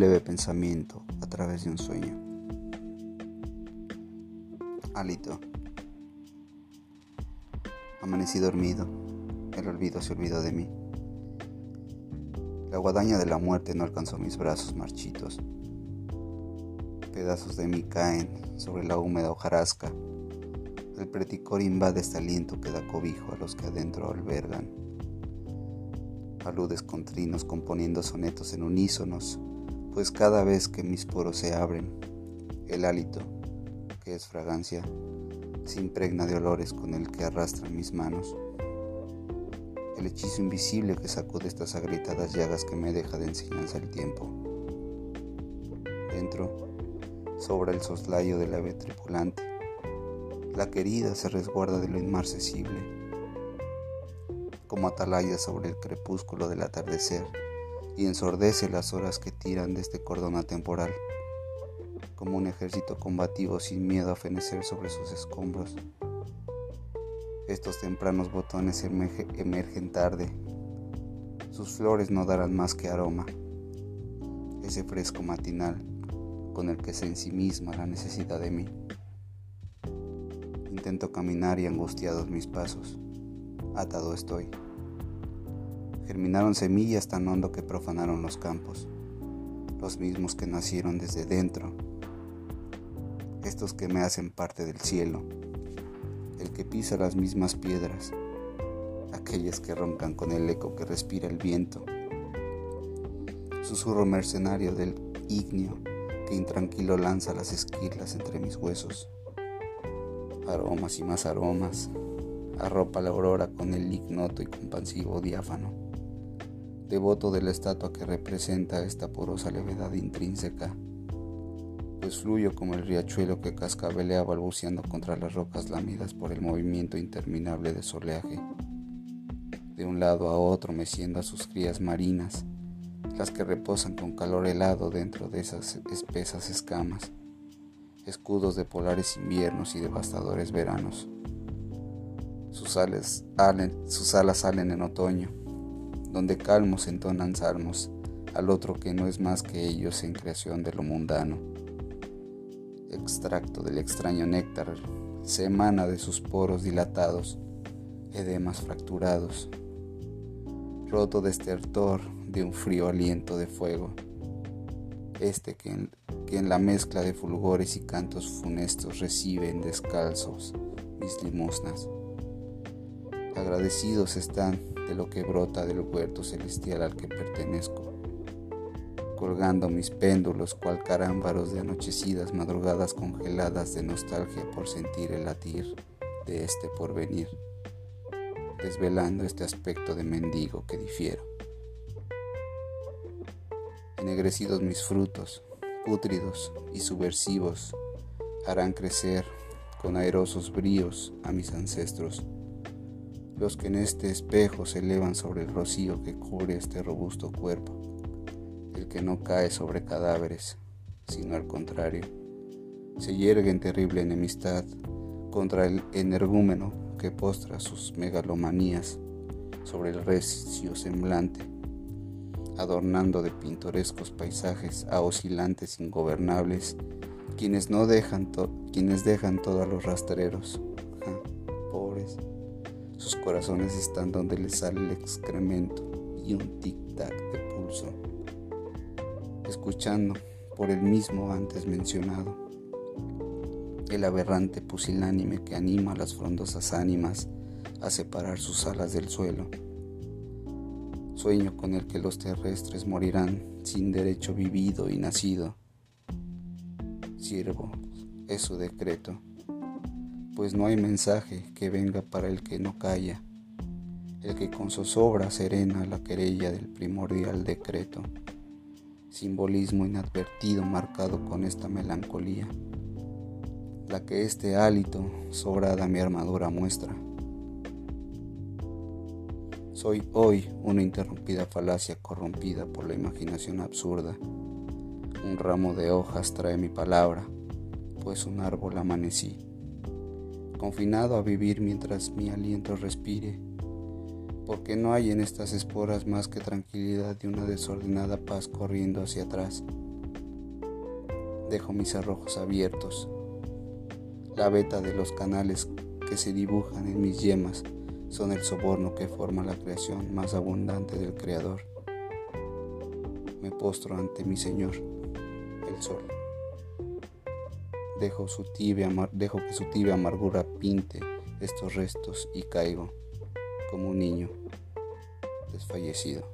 leve pensamiento a través de un sueño. Alito. Amanecí dormido, el olvido se olvidó de mí. La guadaña de la muerte no alcanzó mis brazos marchitos. Pedazos de mí caen sobre la húmeda hojarasca. El preticor invade este aliento que da cobijo a los que adentro albergan. Aludes con trinos componiendo sonetos en unísonos, pues cada vez que mis poros se abren, el hálito, que es fragancia, se impregna de olores con el que arrastran mis manos el hechizo invisible que sacude estas agrietadas llagas que me deja de enseñanza el tiempo. Dentro sobra el soslayo del ave tripulante. La querida se resguarda de lo inmarcesible, como atalaya sobre el crepúsculo del atardecer, y ensordece las horas que tiran de este cordón atemporal, como un ejército combativo sin miedo a fenecer sobre sus escombros. Estos tempranos botones emergen tarde. Sus flores no darán más que aroma. Ese fresco matinal con el que se ensimisma la necesidad de mí. Intento caminar y angustiados mis pasos. Atado estoy. Germinaron semillas tan hondo que profanaron los campos. Los mismos que nacieron desde dentro. Estos que me hacen parte del cielo el que pisa las mismas piedras, aquellas que roncan con el eco que respira el viento, susurro mercenario del ignio que intranquilo lanza las esquirlas entre mis huesos, aromas y más aromas, arropa la aurora con el ignoto y compasivo diáfano, devoto de la estatua que representa esta porosa levedad intrínseca pues fluyo como el riachuelo que cascabelea balbuceando contra las rocas lamidas por el movimiento interminable de soleaje. De un lado a otro meciendo a sus crías marinas, las que reposan con calor helado dentro de esas espesas escamas, escudos de polares inviernos y devastadores veranos. Sus alas salen en otoño, donde calmos entonan salmos al otro que no es más que ellos en creación de lo mundano extracto del extraño néctar se emana de sus poros dilatados, edemas fracturados, roto de estertor de un frío aliento de fuego, este que en, que en la mezcla de fulgores y cantos funestos reciben descalzos mis limosnas. Agradecidos están de lo que brota del huerto celestial al que pertenezco colgando mis péndulos cual carámbaros de anochecidas madrugadas congeladas de nostalgia por sentir el latir de este porvenir, desvelando este aspecto de mendigo que difiero. Ennegrecidos mis frutos, pútridos y subversivos, harán crecer con airosos bríos a mis ancestros, los que en este espejo se elevan sobre el rocío que cubre este robusto cuerpo el que no cae sobre cadáveres, sino al contrario, se yergue en terrible enemistad contra el energúmeno que postra sus megalomanías sobre el recio semblante, adornando de pintorescos paisajes a oscilantes ingobernables, quienes no dejan, quienes dejan todo a los rastreros. pobres, sus corazones están donde les sale el excremento y un tic-tac de pulso escuchando por el mismo antes mencionado, el aberrante pusilánime que anima a las frondosas ánimas a separar sus alas del suelo, sueño con el que los terrestres morirán sin derecho vivido y nacido. Siervo es su decreto, pues no hay mensaje que venga para el que no calla, el que con zozobra serena la querella del primordial decreto simbolismo inadvertido marcado con esta melancolía, la que este hálito sobrada mi armadura muestra. Soy hoy una interrumpida falacia corrompida por la imaginación absurda. Un ramo de hojas trae mi palabra, pues un árbol amanecí, confinado a vivir mientras mi aliento respire porque no hay en estas esporas más que tranquilidad y una desordenada paz corriendo hacia atrás. Dejo mis arrojos abiertos. La veta de los canales que se dibujan en mis yemas son el soborno que forma la creación más abundante del Creador. Me postro ante mi Señor, el Sol. Dejo, su tibia, dejo que su tibia amargura pinte estos restos y caigo como un niño desfallecido.